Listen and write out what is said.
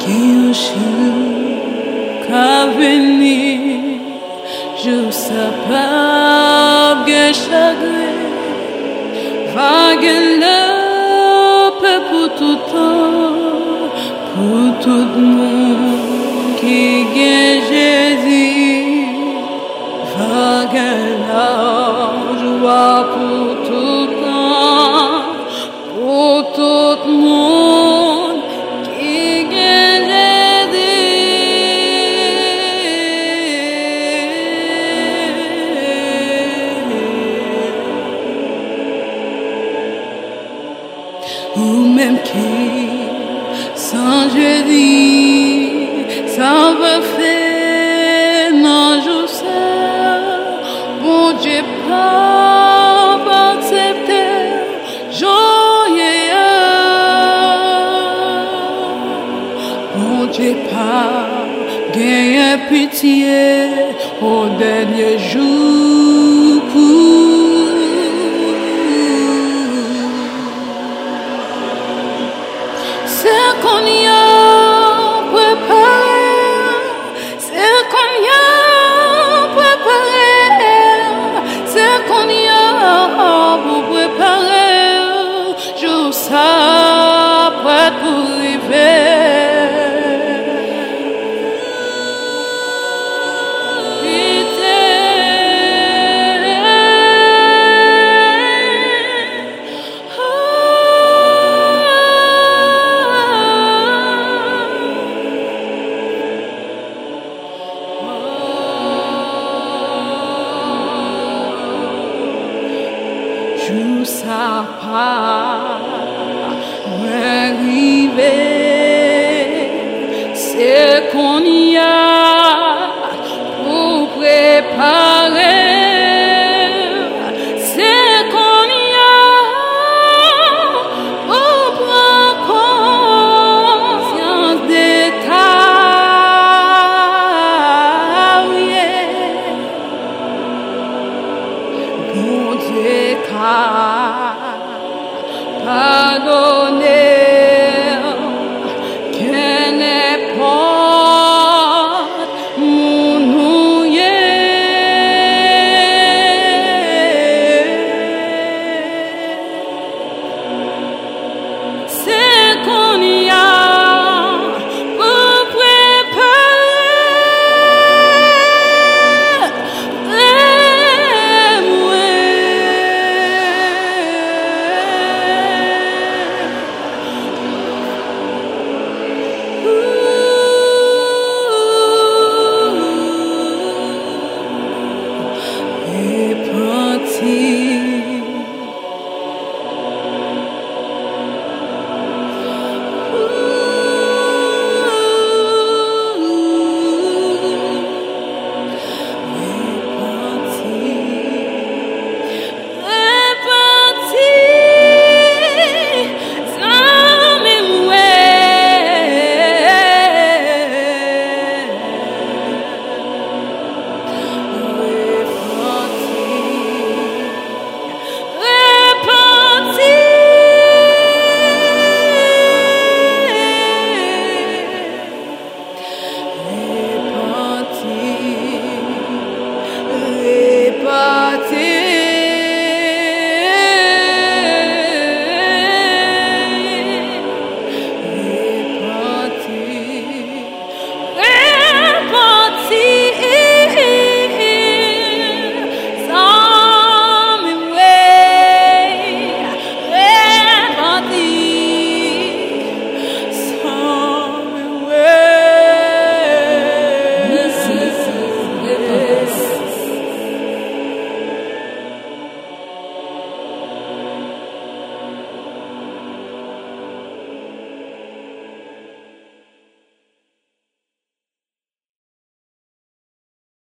Kyushu Kavini je sapage chagrin, vague l'ope pour tout temps, pour tout le monde qui gagne Jésus, vague la joie pour tout Qui je dis, ça me fait un jour seul. Bon Dieu, pas accepté, j'en ai. Bon Dieu, pas gagné pitié au dernier jour. tu sapa Where we